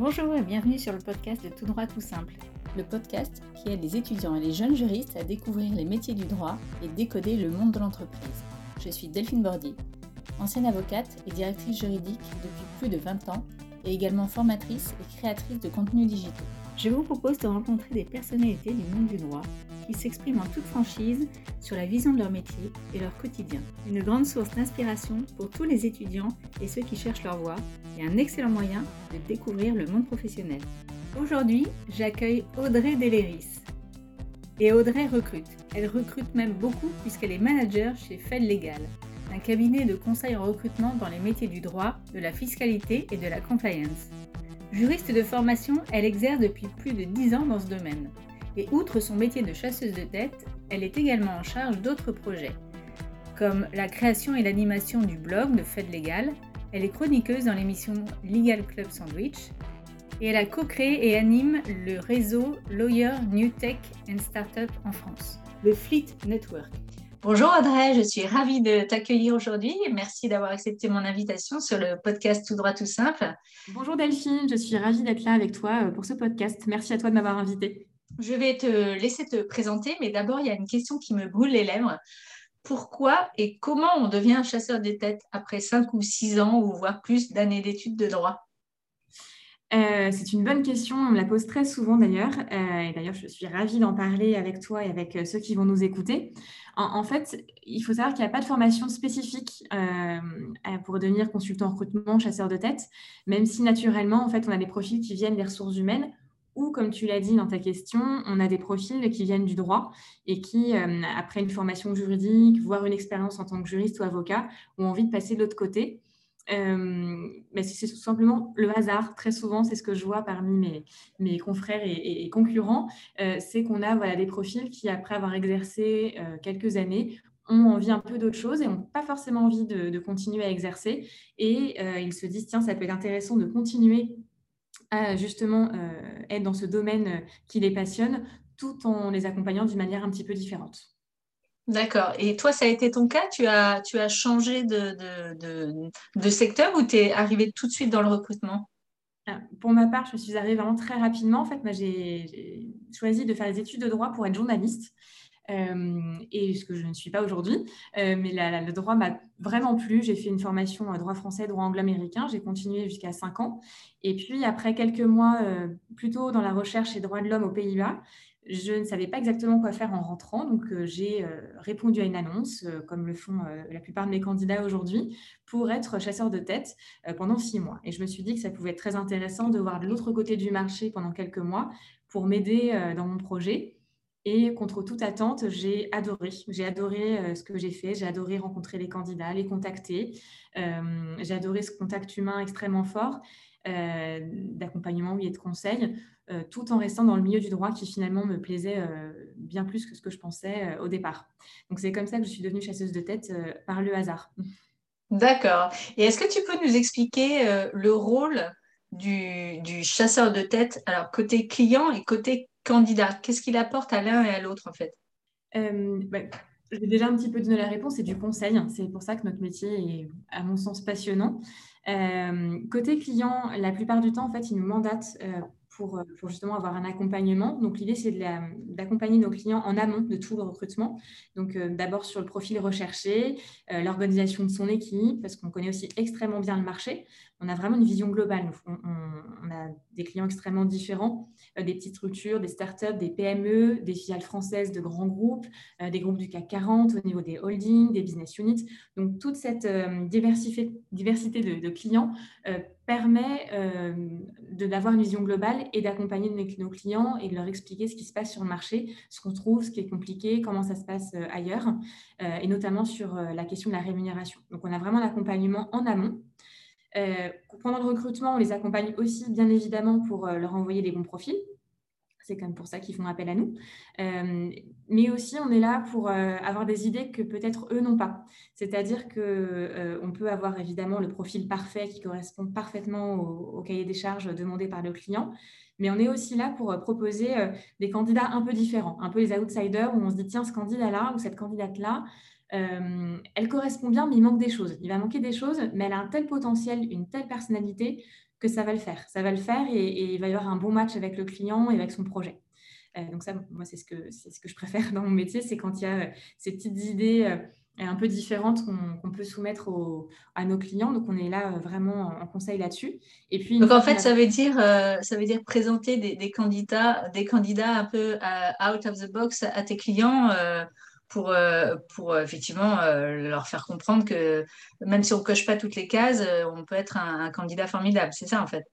Bonjour et bienvenue sur le podcast de Tout droit tout simple. Le podcast qui aide les étudiants et les jeunes juristes à découvrir les métiers du droit et décoder le monde de l'entreprise. Je suis Delphine Bordy, ancienne avocate et directrice juridique depuis plus de 20 ans et également formatrice et créatrice de contenus digitaux. Je vous propose de rencontrer des personnalités du monde du droit qui s'expriment en toute franchise sur la vision de leur métier et leur quotidien. Une grande source d'inspiration pour tous les étudiants et ceux qui cherchent leur voie un excellent moyen de découvrir le monde professionnel. Aujourd'hui, j'accueille Audrey Deléris. Et Audrey recrute. Elle recrute même beaucoup puisqu'elle est manager chez Fed Legal, un cabinet de conseil en recrutement dans les métiers du droit, de la fiscalité et de la compliance. Juriste de formation, elle exerce depuis plus de 10 ans dans ce domaine. Et outre son métier de chasseuse de tête, elle est également en charge d'autres projets, comme la création et l'animation du blog de Fed Legal. Elle est chroniqueuse dans l'émission Legal Club Sandwich. Et elle a co-créé et anime le réseau Lawyer New Tech and Startup en France, le Fleet Network. Bonjour Audrey, je suis ravie de t'accueillir aujourd'hui. Merci d'avoir accepté mon invitation sur le podcast Tout droit tout simple. Bonjour Delphine, je suis ravie d'être là avec toi euh, pour ce podcast. Merci à toi de m'avoir invitée. Je vais te laisser te présenter, mais d'abord, il y a une question qui me brûle les lèvres. Pourquoi et comment on devient chasseur de tête après 5 ou 6 ans ou voire plus d'années d'études de droit? Euh, c'est une bonne question, on me la pose très souvent d'ailleurs. Euh, et d'ailleurs, je suis ravie d'en parler avec toi et avec euh, ceux qui vont nous écouter. En, fait, il faut savoir qu'il n'y a pas de formation spécifique pour devenir consultant recrutement, chasseur de tête, même si naturellement, en fait, on a des profils qui viennent des ressources humaines ou, comme tu l'as dit dans ta question, on a des profils qui viennent du droit et qui, après une formation juridique, voire une expérience en tant que juriste ou avocat, ont envie de passer de l'autre côté euh, c'est tout simplement le hasard. Très souvent, c'est ce que je vois parmi mes, mes confrères et, concurrents, euh, c'est qu'on a des profils qui, après avoir exercé euh, quelques années, ont envie un peu d'autre chose et n'ont pas forcément envie de, continuer à exercer. Et ils se disent, tiens, ça peut être intéressant de continuer à justement être dans ce domaine qui les passionne, tout en les accompagnant d'une manière un petit peu différente. D'accord. Et toi, ça a été ton cas? Tu as, tu as changé de, de, de, secteur ou tu es arrivé tout de suite dans le recrutement? Pour ma part, je suis arrivée vraiment très rapidement. En fait, moi, j'ai choisi de faire des études de droit pour être journaliste. Euh, et ce que je ne suis pas aujourd'hui. Euh, mais le droit m'a vraiment plu. J'ai fait une formation en droit français, droit anglo-américain. J'ai continué jusqu'à 5 ans. Et puis, après quelques mois, euh, plutôt dans la recherche et droits de l'homme aux Pays-Bas, je ne savais pas exactement quoi faire en rentrant, donc euh, j'ai euh, répondu à une annonce, euh, comme le font la plupart de mes candidats aujourd'hui, pour être chasseur de tête pendant six mois. Et je me suis dit que ça pouvait être très intéressant de voir de l'autre côté du marché pendant quelques mois pour m'aider dans mon projet. Et contre toute attente, j'ai adoré. J'ai adoré ce que j'ai fait. J'ai adoré rencontrer les candidats, les contacter. j'ai adoré ce contact humain extrêmement fort. Euh, d'accompagnement et de conseil, euh, tout en restant dans le milieu du droit qui finalement me plaisait euh, bien plus que ce que je pensais au départ. Donc c'est comme ça que je suis devenue chasseuse de tête par le hasard. D'accord. Et est-ce que tu peux nous expliquer le rôle du, chasseur de tête, alors côté client et côté candidat Qu'est-ce qu'il apporte à l'un et à l'autre en fait? Ben, J'ai déjà un petit peu donné la réponse, c'est du conseil. C'est pour ça que notre métier est, à mon sens, passionnant. Euh, côté client, la plupart du temps, en fait, ils nous mandatent euh, euh, pour, justement avoir un accompagnement. Donc, l'idée, c'est d'accompagner nos clients en amont de tout le recrutement. Donc, d'abord sur le profil recherché, l'organisation de son équipe, parce qu'on connaît aussi extrêmement bien le marché. On a vraiment une vision globale. On, a des clients extrêmement différents, des petites structures, des startups, des PME, des filiales françaises de grands groupes, des groupes du CAC 40 au niveau des holdings, des business units. Donc, toute cette diversité, diversité de, de clients euh, permet euh, d'avoir une vision globale et d'accompagner nos clients et de leur expliquer ce qui se passe sur le marché, ce qu'on trouve, ce qui est compliqué, comment ça se passe euh, ailleurs, et notamment sur la question de la rémunération. Donc, on a vraiment l'accompagnement en amont. Pendant le recrutement, on les accompagne aussi, bien évidemment, pour leur envoyer des bons profils, c'est comme pour ça qu'ils font appel à nous. Euh, mais aussi, on est là pour euh, avoir des idées que peut-être eux n'ont pas. C'est-à-dire qu'on euh, peut avoir évidemment le profil parfait qui correspond parfaitement au, cahier des charges demandé par le client. Mais on est aussi là pour proposer des candidats un peu différents, un peu les outsiders, où on se dit, tiens, ce candidat-là ou cette candidate-là, elle correspond bien, mais il manque des choses. Il va manquer des choses, mais elle a un tel potentiel, une telle personnalité que ça va le faire. Ça va le faire et, il va y avoir un bon match avec le client et avec son projet. donc ça, moi, c'est ce, que, ce que je préfère dans mon métier, c'est quand il y a ces petites idées un peu différentes qu'on peut soumettre à nos clients. Donc, on est là vraiment en conseil là-dessus. Et puis, donc, en fait, ça veut dire, ça veut dire présenter des, candidats, des candidats un peu out of the box à tes clients pour, euh, pour euh, effectivement euh, leur faire comprendre que même si on ne coche pas toutes les cases, on peut être un, candidat formidable. C'est ça en fait.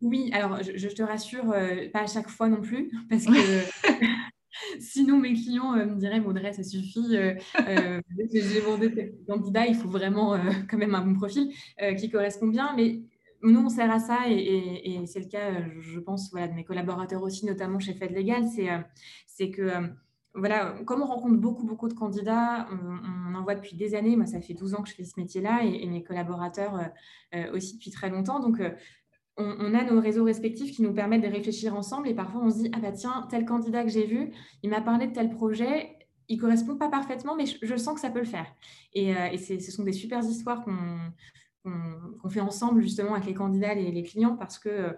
Oui, alors je, te rassure, pas à chaque fois non plus, parce que sinon mes clients me diraient Maudrey, ça suffit, j'ai demandé tel candidat, il faut vraiment quand même un bon profil qui correspond bien. Mais nous, on sert à ça et, c'est le cas, je pense, voilà, de mes collaborateurs aussi, notamment chez Fed Legal, c'est que voilà, comme on rencontre beaucoup, beaucoup de candidats, on, en voit depuis des années. Moi, ça fait 12 ans que je fais ce métier-là et, mes collaborateurs euh, euh, aussi depuis très longtemps. Donc, euh, on, a nos réseaux respectifs qui nous permettent de réfléchir ensemble et parfois on se dit Ah bah tiens, tel candidat que j'ai vu, il m'a parlé de tel projet, il correspond pas parfaitement, mais je, sens que ça peut le faire. Et, ce sont des super histoires qu'on fait ensemble justement avec les candidats et les clients parce que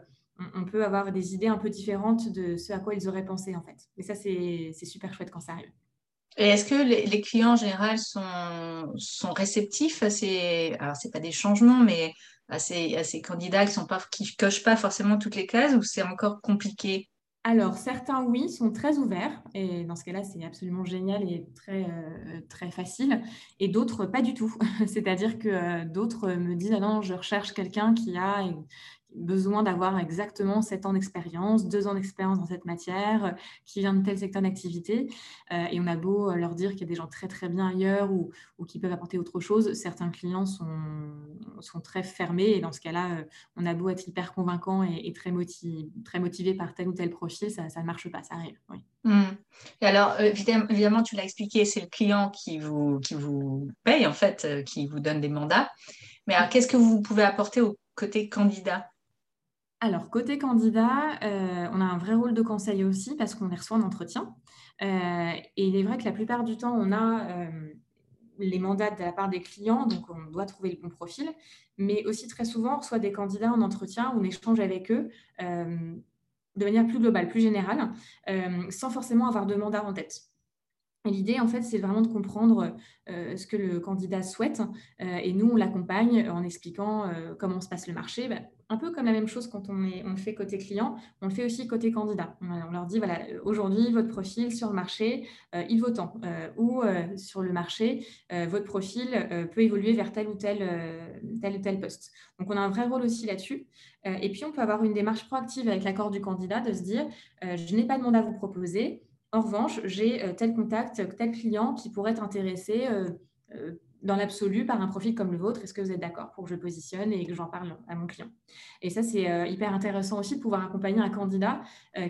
on peut avoir des idées un peu différentes de ce à quoi ils auraient pensé en fait. Et ça, c'est super chouette quand ça arrive. Et est-ce que les, clients en général sont, sont réceptifs à ces, alors c'est pas des changements, mais à ces, à ces candidats qui sont pas, qui cochent pas forcément toutes les cases ou c'est encore compliqué? Alors, certains, oui, sont très ouverts, et dans ce cas-là, c'est absolument génial et très, euh, très facile, et d'autres, pas du tout. C'est-à-dire que euh, d'autres me disent, ah non, je recherche quelqu'un qui a besoin d'avoir exactement 7 ans d'expérience, 2 ans d'expérience dans cette matière, euh, qui vient de tel secteur d'activité. Euh, et on a beau euh, leur dire qu'il y a des gens très très bien ailleurs ou, qui peuvent apporter autre chose, certains clients sont, sont très fermés. Et dans ce cas-là, on a beau être hyper convaincant et, très, motivé, très motivé par tel ou tel profil, ça ne marche pas, ça arrive. Mmh. Et alors, évidemment, tu l'as expliqué, c'est le client qui vous, qui vous paye, en fait, qui vous donne des mandats. Mais alors, qu'est-ce que vous pouvez apporter au côté candidat? Alors, côté candidat, euh, on a un vrai rôle de conseil aussi parce qu'on les reçoit en entretien. Euh, et il est vrai que la plupart du temps, on a euh, les mandats de la part des clients, donc on doit trouver le bon profil. Mais aussi très souvent, on reçoit des candidats en entretien, on échange avec eux de manière plus globale, plus générale, sans forcément avoir de mandat en tête. L'idée, en fait, c'est vraiment de comprendre ce que le candidat souhaite. et nous, on l'accompagne en expliquant comment se passe le marché. Bah, un peu comme la même chose quand on, est, on le fait côté client, on le fait aussi côté candidat. On, leur dit, voilà, aujourd'hui, votre profil sur le marché, il vaut tant. ou sur le marché, votre profil peut évoluer vers tel ou tel, tel ou tel poste. Donc, on a un vrai rôle aussi là-dessus. et puis, on peut avoir une démarche proactive avec l'accord du candidat de se dire, je n'ai pas de mandat à vous proposer en revanche, j'ai euh, tel contact, tel client qui pourrait être intéressé euh, euh, dans l'absolu par un profil comme le vôtre. Est-ce que vous êtes d'accord pour que je positionne et que j'en parle à mon client? Et ça, c'est hyper intéressant aussi de pouvoir accompagner un candidat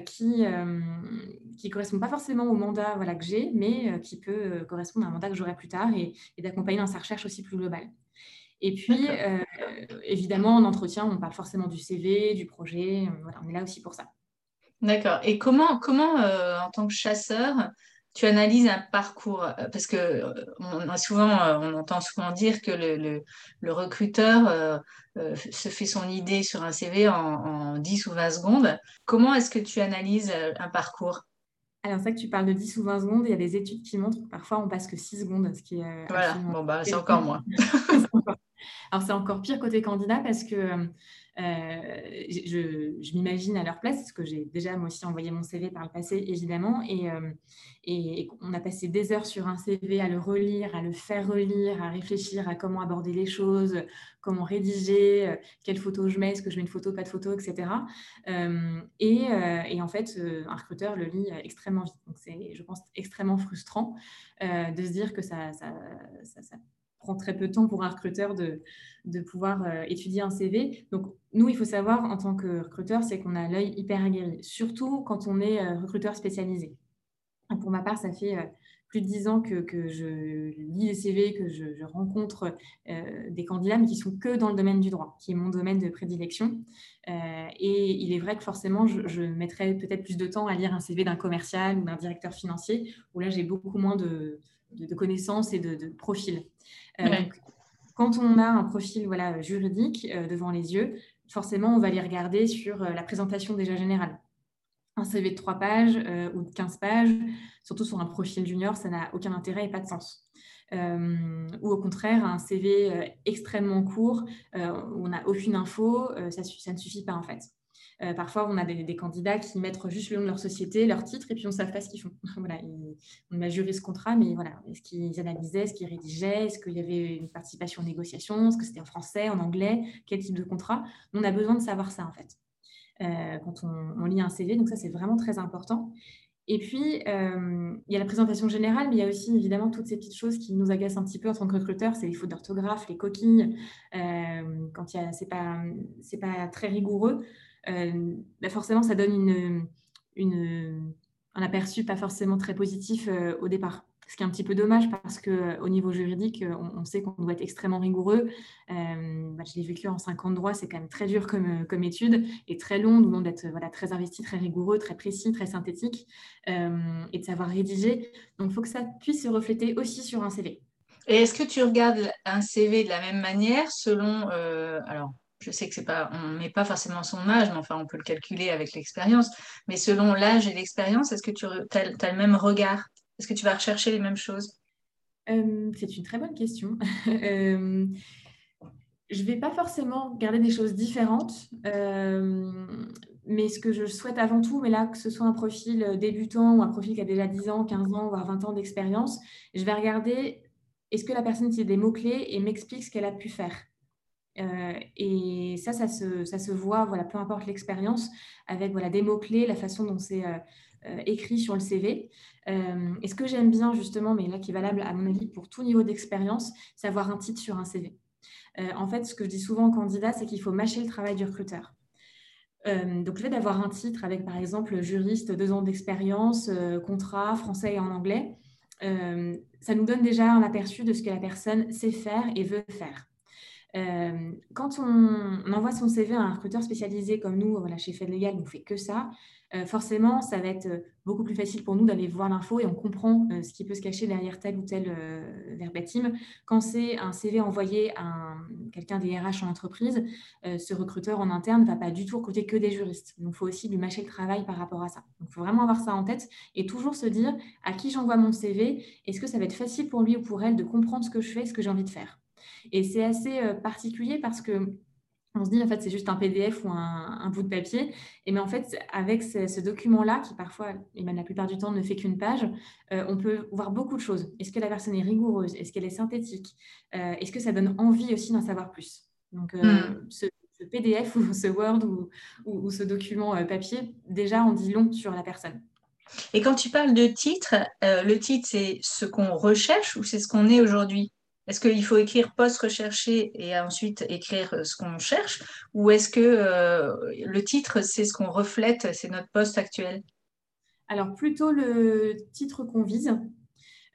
qui ne correspond pas forcément au mandat voilà, que j'ai, mais qui peut correspondre à un mandat que j'aurai plus tard et, d'accompagner dans sa recherche aussi plus globale. Et puis, évidemment, en entretien, on parle forcément du CV, du projet. Voilà, on est là aussi pour ça. D'accord. Et comment, comment euh, en tant que chasseur, tu analyses un parcours euh, Parce que euh, souvent, on entend souvent dire que le, le, recruteur se fait son idée sur un CV en, en 10 ou 20 secondes. Comment est-ce que tu analyses un parcours? Alors, c'est vrai que tu parles de 10 ou 20 secondes. Il y a des études qui montrent que parfois on passe que 6 secondes, ce qui est. Voilà, bon, bah, c'est encore moins. Alors, c'est encore pire côté candidat parce que euh, je, m'imagine à leur place, parce que j'ai déjà moi aussi envoyé mon CV par le passé, évidemment, et, euh, on a passé des heures sur un CV à le relire, à le faire relire, à réfléchir à comment aborder les choses, comment rédiger, euh, quelle photo je mets, est-ce que je mets une photo, pas de photo, etc. et, en fait, un recruteur le lit extrêmement vite. Donc c'est, je pense, extrêmement frustrant de se dire que ça prend très peu de temps pour un recruteur de, de pouvoir euh, étudier un CV. Donc, nous, il faut savoir en tant que recruteur, c'est qu'on a l'œil hyper aguerri, surtout quand on est euh, recruteur spécialisé. Pour ma part, ça fait euh, plus de dix ans que, que, je lis les CV, que je, rencontre des candidats, mais qui sont que dans le domaine du droit, qui est mon domaine de prédilection. et il est vrai que forcément, je, je mettrais peut-être plus de temps à lire un CV d'un commercial ou d'un directeur financier, où là, j'ai beaucoup moins de, de, connaissances et de, de profils. Euh, quand on a un profil voilà, juridique euh, devant les yeux, forcément, on va les regarder sur la présentation déjà générale. Un CV de 3 pages ou de 15 pages, surtout sur un profil junior, ça n'a aucun intérêt et pas de sens. ou au contraire, un CV extrêmement court où on n'a aucune info, ça, ça, ne suffit pas en fait. Euh, parfois, on a des, candidats qui mettent juste le nom de leur société, leur titre, et puis on ne sait pas ce qu'ils font. voilà, on a juré ce contrat, mais voilà, est-ce qu'ils analysaient, est-ce qu'ils rédigeaient, est-ce qu'il y avait une participation aux négociations, est-ce que c'était en français, en anglais, quel type de contrat? On a besoin de savoir ça, en fait, euh, quand on, lit un CV. Donc ça, c'est vraiment très important. Et puis, euh, il y a la présentation générale, mais il y a aussi évidemment toutes ces petites choses qui nous agacent un petit peu en tant que recruteur, c'est les fautes d'orthographe, les coquilles, quand ce n'est pas, pas très rigoureux. Euh, bah, forcément, ça donne un aperçu pas forcément très positif euh, au départ. Ce qui est un petit peu dommage parce qu'au euh, niveau juridique, on, sait qu'on doit être extrêmement rigoureux. Bah, je l'ai vécu en 50 droits, c'est quand même très dur comme, étude et très long. On demande d'être voilà, très investi, très rigoureux, très précis, très synthétique et de savoir rédiger. Donc, il faut que ça puisse se refléter aussi sur un CV. Et est-ce que tu regardes un CV de la même manière selon, je sais que c'est pas, on met pas forcément son âge, mais enfin, on peut le calculer avec l'expérience. Mais selon l'âge et l'expérience, est-ce que tu as, le même regard? Est-ce que tu vas rechercher les mêmes choses? Euh, C'est une très bonne question. euh, je ne vais pas forcément garder des choses différentes, euh, mais ce que je souhaite avant tout, mais là, que ce soit un profil débutant ou un profil qui a déjà 10 ans, 15 ans, voire 20 ans d'expérience, je vais regarder est-ce que la personne utilise des mots-clés et m'explique ce qu'elle a pu faire? Euh, et ça, ça se, voit, voilà, peu importe l'expérience, avec voilà, des mots-clés, la façon dont c'est euh, euh, écrit sur le CV. et ce que j'aime bien, justement, mais là qui est valable à mon avis pour tout niveau d'expérience, c'est avoir un titre sur un CV. en fait, ce que je dis souvent aux candidats, c'est qu'il faut mâcher le travail du recruteur. donc, le fait d'avoir un titre avec, par exemple, juriste, deux ans d'expérience, contrat, français et en anglais, ça nous donne déjà un aperçu de ce que la personne sait faire et veut faire. Euh, quand on, envoie son CV à un recruteur spécialisé comme nous, voilà, chez Fed Legal, on ne fait que ça. Euh, forcément, ça va être beaucoup plus facile pour nous d'aller voir l'info et on comprend euh, ce qui peut se cacher derrière tel ou tel verbatim. Quand c'est un CV envoyé à quelqu'un des RH en entreprise, ce recruteur en interne ne va pas du tout recruter que des juristes. Donc, il faut aussi lui mâcher le travail par rapport à ça. Donc, il faut vraiment avoir ça en tête et toujours se dire à qui j'envoie mon CV, est-ce que ça va être facile pour lui ou pour elle de comprendre ce que je fais, ce que j'ai envie de faire? Et c'est assez euh, particulier parce que on se dit en fait c'est juste un PDF ou un, bout de papier, et mais en fait avec ce, document-là qui parfois et même la plupart du temps ne fait qu'une page, euh, on peut voir beaucoup de choses. Est-ce que la personne est rigoureuse? Est-ce qu'elle est synthétique? Euh, Est-ce que ça donne envie aussi d'en savoir plus? Donc hmm. ce, PDF ou ce Word ou, ou ce document papier déjà on dit long sur la personne. Et quand tu parles de titre, le titre c'est ce qu'on recherche ou c'est ce qu'on est aujourd'hui? Est-ce qu'il faut écrire poste recherché et ensuite écrire euh, ce qu'on cherche Ou est-ce que euh, le titre, c'est ce qu'on reflète, c'est notre poste actuel? Alors, plutôt le titre qu'on vise.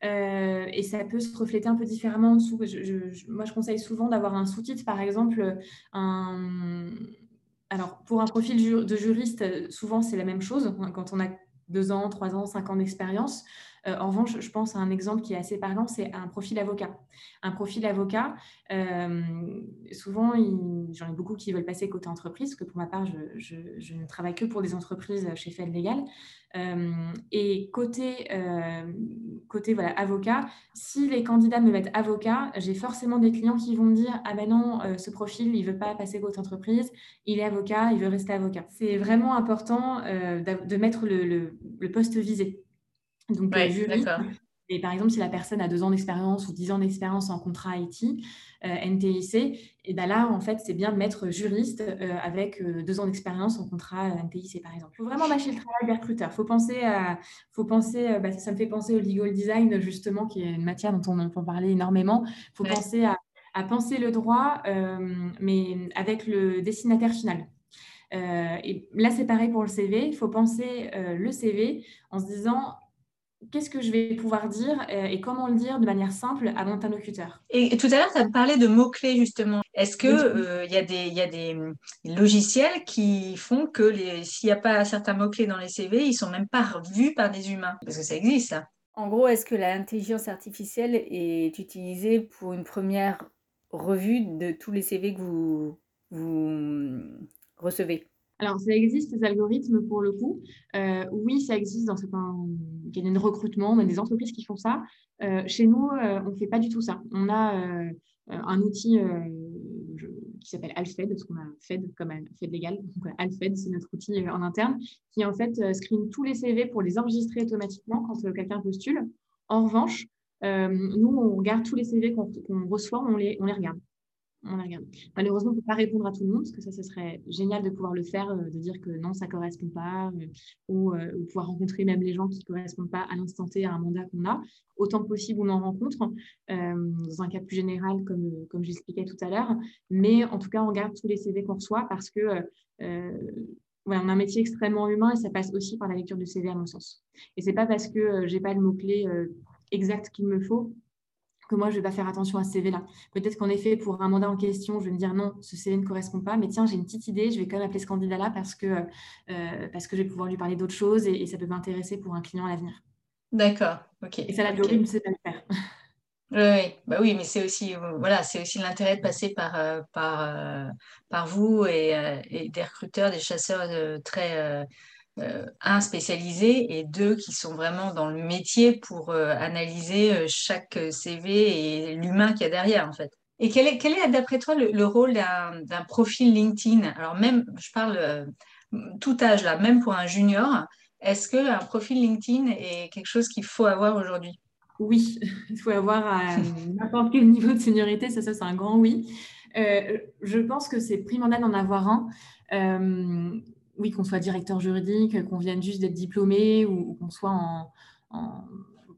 Euh, et ça peut se refléter un peu différemment en dessous. moi, je conseille souvent d'avoir un sous-titre, par exemple, Alors, pour un profil de juriste, souvent, c'est la même chose. Quand on a deux ans, trois ans, cinq ans d'expérience, euh, en revanche, je pense à un exemple qui est assez parlant, c'est un profil avocat. Un profil avocat, euh, souvent, j'en ai beaucoup qui veulent passer côté entreprise, parce que pour ma part, je, ne travaille que pour des entreprises chez Fed Legal. Euh, et côté, avocat, si les candidats me mettent avocat, j'ai forcément des clients qui vont me dire Ah ben non, ce profil, il ne veut pas passer côté entreprise, il est avocat, il veut rester avocat. C'est vraiment important de mettre le poste visé. Donc, euh, Et par exemple, si la personne a deux ans d'expérience ou dix ans d'expérience en contrat IT, euh, NTIC, et ben là, en fait, c'est bien de mettre juriste euh, avec deux ans d'expérience en contrat NTIC, par exemple. Il faut vraiment mâcher le travail des recruteurs. faut penser à, faut penser, bah, ça me fait penser au legal design, justement, qui est une matière dont on entend parler énormément. Il faut penser à, à, penser le droit, mais avec le destinataire final. et là, c'est pareil pour le CV. Il faut penser le CV en se disant qu'est-ce que je vais pouvoir dire euh, et comment le dire de manière simple à mon interlocuteur. Et tout à l'heure, tu as parlé de mots-clés justement. Est-ce qu'il euh, y, a des logiciels qui font que s'il n'y a pas certains mots-clés dans les CV, ils sont même pas vus par des humains? Parce que ça existe, ça. En gros, est-ce que l'intelligence artificielle est utilisée pour une première revue de tous les CV que vous, vous recevez? Alors, ça existe, ces algorithmes, pour le coup. Euh, oui, ça existe dans certains cabinets de recrutement, on a des entreprises qui font ça. Euh, chez nous, euh, on ne fait pas du tout ça. On a un outil qui s'appelle Alfed, ce qu'on a Fed comme Fed légal. Donc, Alfed, c'est notre outil en interne, qui en fait screen tous les CV pour les enregistrer automatiquement quand quelqu'un postule. En revanche, nous, on regarde tous les CV qu'on reçoit, on les regarde on Malheureusement, on ne peut pas répondre à tout le monde, parce que ça, ce serait génial de pouvoir le faire, euh, de dire que non, ça ne correspond pas, euh, ou, euh, ou, pouvoir rencontrer même les gens qui ne correspondent pas à l'instant T à un mandat qu'on a. Autant que possible, on en rencontre, dans un cas plus général, comme, comme j'expliquais tout à l'heure. Mais en tout cas, on regarde tous les CV qu'on reçoit, parce que on a un métier extrêmement humain et ça passe aussi par la lecture de CV, à mon sens. Et ce n'est pas parce que je n'ai pas le mot-clé exact qu'il me faut que moi, je ne vais pas faire attention à ce CV-là. Peut-être qu'en effet, pour un mandat en question, je vais me dire non, ce CV ne correspond pas, mais tiens, j'ai une petite idée, je vais quand même appeler ce candidat-là parce que, euh, parce que je vais pouvoir lui parler d'autres choses et, ça peut m'intéresser pour un client à l'avenir. D'accord, ok. Et ça, l'algorithme, c'est pas le faire. Oui, bah oui, mais c'est aussi euh, voilà, c'est aussi l'intérêt de passer par euh, par par vous et, et, des recruteurs, des chasseurs très euh, un spécialisé et deux qui sont vraiment dans le métier pour euh, analyser euh, chaque CV et l'humain qu'il y a derrière en fait. Et quel est, quel est d'après toi le, rôle d'un profil LinkedIn? Alors même, je parle tout âge là, même pour un junior, est-ce qu'un profil LinkedIn est quelque chose qu'il faut avoir aujourd'hui? Oui, il faut avoir à n'importe quel niveau de seniorité, ça, ça c'est un grand oui. je pense que c'est primordial d'en avoir un oui, qu'on soit directeur juridique, qu'on vienne juste d'être diplômé ou, qu'on soit en,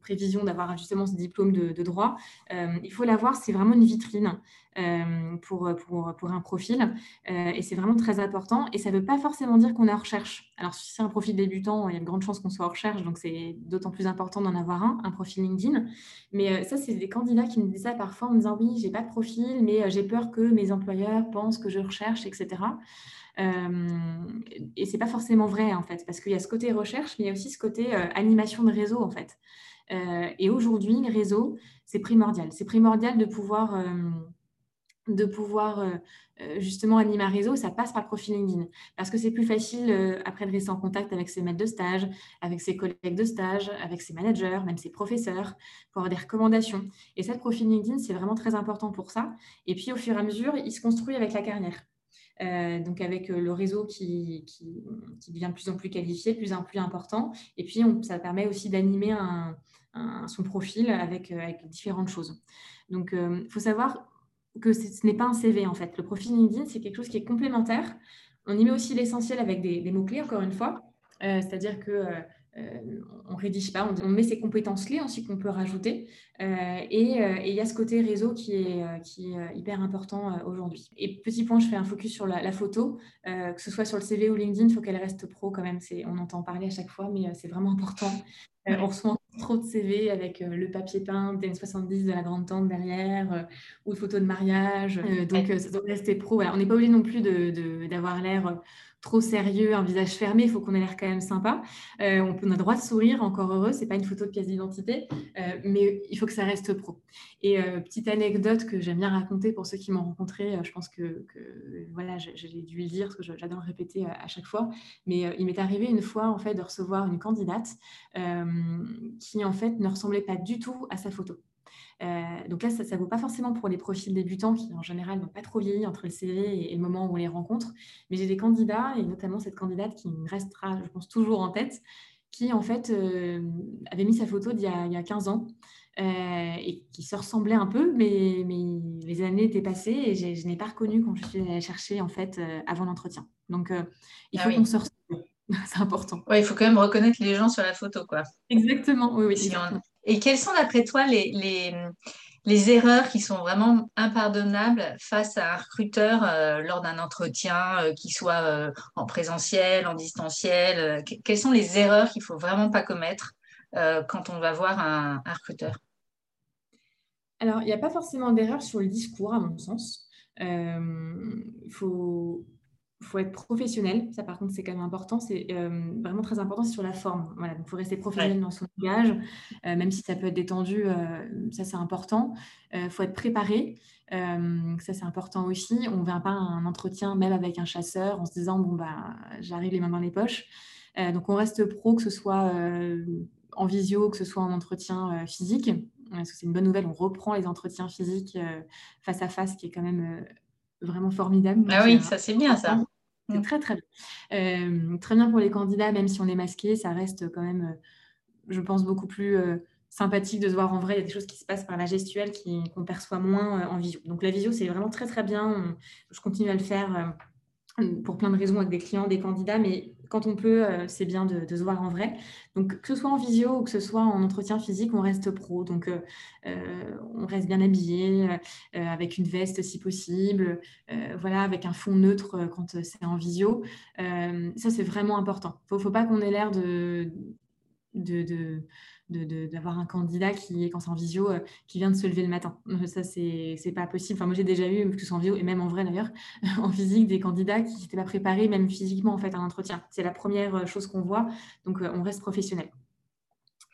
prévision d'avoir justement ce diplôme de, droit, euh, il faut l'avoir, c'est vraiment une vitrine euh, pour, pour, pour, un profil euh, et c'est vraiment très important. Et ça ne veut pas forcément dire qu'on est en recherche. Alors, si c'est un profil débutant, il y a de grandes chances qu'on soit en recherche, donc c'est d'autant plus important d'en avoir un, un profil LinkedIn. Mais ça, c'est des candidats qui me disent ça parfois en me disant oui, j'ai pas de profil, mais j'ai peur que mes employeurs pensent que je recherche, etc. Euh, et c'est pas forcément vrai en fait, parce qu'il y a ce côté recherche, mais il y a aussi ce côté euh, animation de réseau en fait. Euh, et aujourd'hui, le réseau, c'est primordial. C'est primordial de pouvoir de pouvoir justement animer un réseau, ça passe par le profil LinkedIn. Parce que c'est plus facile après de rester en contact avec ses maîtres de stage, avec ses collègues de stage, avec ses managers, même ses professeurs, pour avoir des recommandations. Et ça, le profil LinkedIn, c'est vraiment très important pour ça. Et puis, au fur et à mesure, il se construit avec la carrière. Euh, donc avec euh, le réseau qui, qui, devient de plus en plus qualifié, de plus en plus important. Et puis, ça permet aussi d'animer son profil avec, euh, avec, différentes choses. Donc, il faut savoir que ce n'est pas un CV, en fait. Le profil LinkedIn, c'est quelque chose qui est complémentaire. On y met aussi l'essentiel avec des, mots-clés, encore une fois. C'est-à-dire que on rédige pas, on, met ses compétences clés ensuite qu'on peut rajouter. Euh, euh, et il y a ce côté réseau qui est, qui est hyper important aujourd'hui. Et petit point, je fais un focus sur la, photo, que ce soit sur le CV ou LinkedIn, il faut qu'elle reste pro quand même. On entend parler à chaque fois, mais c'est vraiment important. on reçoit trop de CV avec le papier peint des 70 de la grande tante derrière ou de photos de mariage. donc, ça doit rester pro. On n'est pas obligé non plus d'avoir de, l'air trop sérieux, un visage fermé, il faut qu'on ait l'air quand même sympa. Euh, on, peut, a le droit de sourire, encore heureux, c'est pas une photo de pièce d'identité, euh, mais il faut que ça reste pro. Et euh, petite anecdote que j'aime bien raconter pour ceux qui m'ont rencontré, je pense que, voilà, j'ai dû le dire parce que j'adore le répéter à, chaque fois, mais il m'est arrivé une fois en fait de recevoir une candidate qui en fait ne ressemblait pas du tout à sa photo. Euh, donc là, ça ne vaut pas forcément pour les profils débutants qui, en général, n'ont pas trop vieilli entre le CV et, le moment où on les rencontre. Mais j'ai des candidats, et notamment cette candidate qui me restera, je pense, toujours en tête, qui, en fait, euh, avait mis sa photo d'il y, a 15 ans. Euh, et qui se ressemblait un peu, mais, mais les années étaient passées et je n'ai pas reconnu quand je suis allée chercher en fait avant l'entretien. Donc il ah faut qu'on se ressemble, c'est important. Ouais, il faut quand même reconnaître les gens sur la photo, quoi. Exactement, oui, oui. Et quelles sont, d'après toi, les, les, erreurs qui sont vraiment impardonnables face à un recruteur euh, lors d'un entretien, euh, qui soit euh, en présentiel, en distanciel Quelles sont les erreurs qu'il ne faut vraiment pas commettre quand on va voir un, recruteur? Alors, il n'y a pas forcément d'erreur sur le discours, à mon sens. Il faut faut être professionnel. Ça, par contre, c'est quand même important. C'est euh, vraiment très important, c'est sur la forme. Voilà, il faut rester professionnel dans son langage, euh, même si ça peut être détendu. Euh, ça, c'est important. Il faut être préparé. ça, c'est important aussi. On ne vient pas à un entretien, même avec un chasseur, en se disant bon bah, j'arrive les mains dans les poches. donc, on reste pro, que ce soit en visio, que ce soit en entretien physique. Parce que c'est une bonne nouvelle. On reprend les entretiens physiques face à face, qui est quand même vraiment formidable. Ah oui, ça c'est bien ça. C'est mm. très très bien. Euh, très bien pour les candidats, même si on est masqué, ça reste quand même, euh, je pense, beaucoup plus euh, sympathique de se voir en vrai. Il y a des choses qui se passent par la gestuelle qu'on perçoit moins en visio. Donc la visio, c'est vraiment très très bien. je continue à le faire pour plein de raisons avec des clients, des candidats, mais quand on peut, euh, c'est bien de, se voir en vrai. Donc, que ce soit en visio ou que ce soit en entretien physique, on reste pro. Donc, euh, euh, on reste bien habillé, avec une veste si possible, voilà, avec un fond neutre quand c'est en visio. ça, c'est vraiment important. Il ne faut pas qu'on ait l'air de, de d'avoir un candidat qui, quand c'est en visio, euh, qui vient de se lever le matin. Ça, c'est pas possible. Enfin, moi, j'ai déjà eu, que ce en visio et même en vrai d'ailleurs, en physique, des candidats qui n'étaient pas préparés, même physiquement, en fait, à un entretien. C'est la première euh, chose qu'on voit. Donc, euh, on reste professionnel.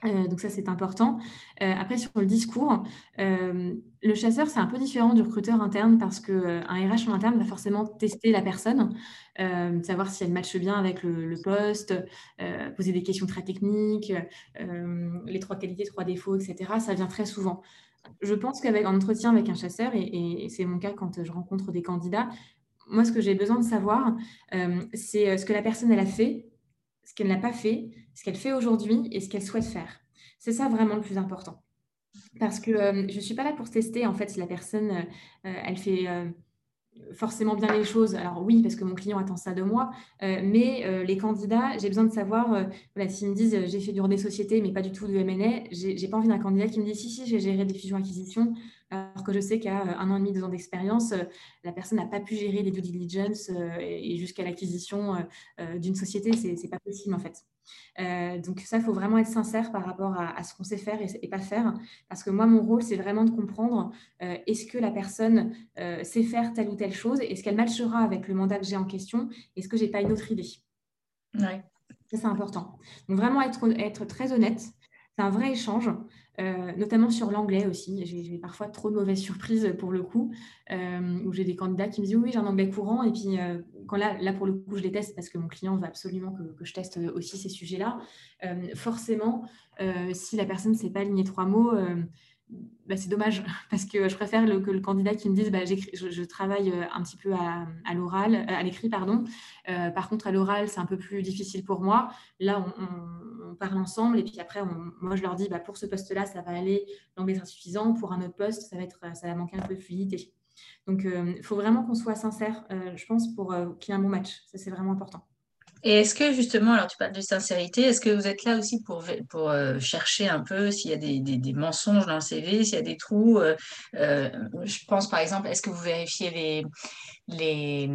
Euh, donc ça, c'est important. Euh, après, sur le discours, euh, le chasseur, c'est un peu différent du recruteur interne parce qu'un RH en interne va forcément tester la personne, savoir si elle matche bien avec le, poste, poser des questions très techniques, les trois qualités, trois défauts, etc. Ça vient très souvent. Je pense qu'avec un entretien avec un chasseur, et c'est mon cas quand je rencontre des candidats, moi, ce que j'ai besoin de savoir, c'est ce que la personne, elle a fait, qu'elle n'a pas fait, ce qu'elle fait aujourd'hui et ce qu'elle souhaite faire. C'est ça vraiment le plus important. Parce que euh, je ne suis pas là pour tester en fait si la personne, euh, elle fait euh, forcément bien les choses. Alors oui, parce que mon client attend ça de moi, mais les candidats, j'ai besoin de savoir, voilà, s'ils me disent j'ai fait du des sociétés, mais pas du tout de M&A, j'ai pas envie d'un candidat qui me dit si, si, j'ai géré des fusions-acquisitions, alors que je sais qu'à un an et demi, deux ans d'expérience, la personne n'a pas pu gérer les due diligence et jusqu'à l'acquisition d'une société, c'est pas possible en fait. donc ça, il faut vraiment être sincère par rapport à, ce qu'on sait faire et, pas faire. Parce que moi, mon rôle, c'est vraiment de comprendre est-ce que la personne sait faire telle ou telle chose? Est-ce qu'elle matchera avec le mandat que j'ai en question? Est-ce que j'ai pas une autre idée? Ouais. Ça, c'est important. Donc vraiment être, être très honnête. C'est un vrai échange. Euh, notamment sur l'anglais aussi. J'ai parfois trop de mauvaises surprises pour le coup, euh, où j'ai des candidats qui me disent oui, j'ai un anglais courant, et puis euh, quand là, là, pour le coup, je les teste parce que mon client veut absolument que, je teste aussi ces sujets-là. forcément, si la personne ne sait pas aligner trois mots, bah, c'est dommage parce que je préfère que le candidat qui me dise bah, je, je, travaille un petit peu à, l'oral, à l'écrit, pardon. par contre, à l'oral, c'est un peu plus difficile pour moi. Là, on parle ensemble et puis après, moi, je leur dis, bah, pour ce poste-là, ça va aller, l'anglais sera suffisant. Pour un autre poste, ça va, être, ça va manquer un peu de fluidité. Donc, il euh, faut vraiment qu'on soit sincère, euh, je pense, pour euh, qu'il y ait un bon match. Ça, c'est vraiment important. Et est-ce que justement, alors tu parles de sincérité, est-ce que vous êtes là aussi pour, pour chercher un peu s'il y a des, des, mensonges dans le CV, s'il y a des trous Je pense par exemple, est-ce que vous vérifiez les, les,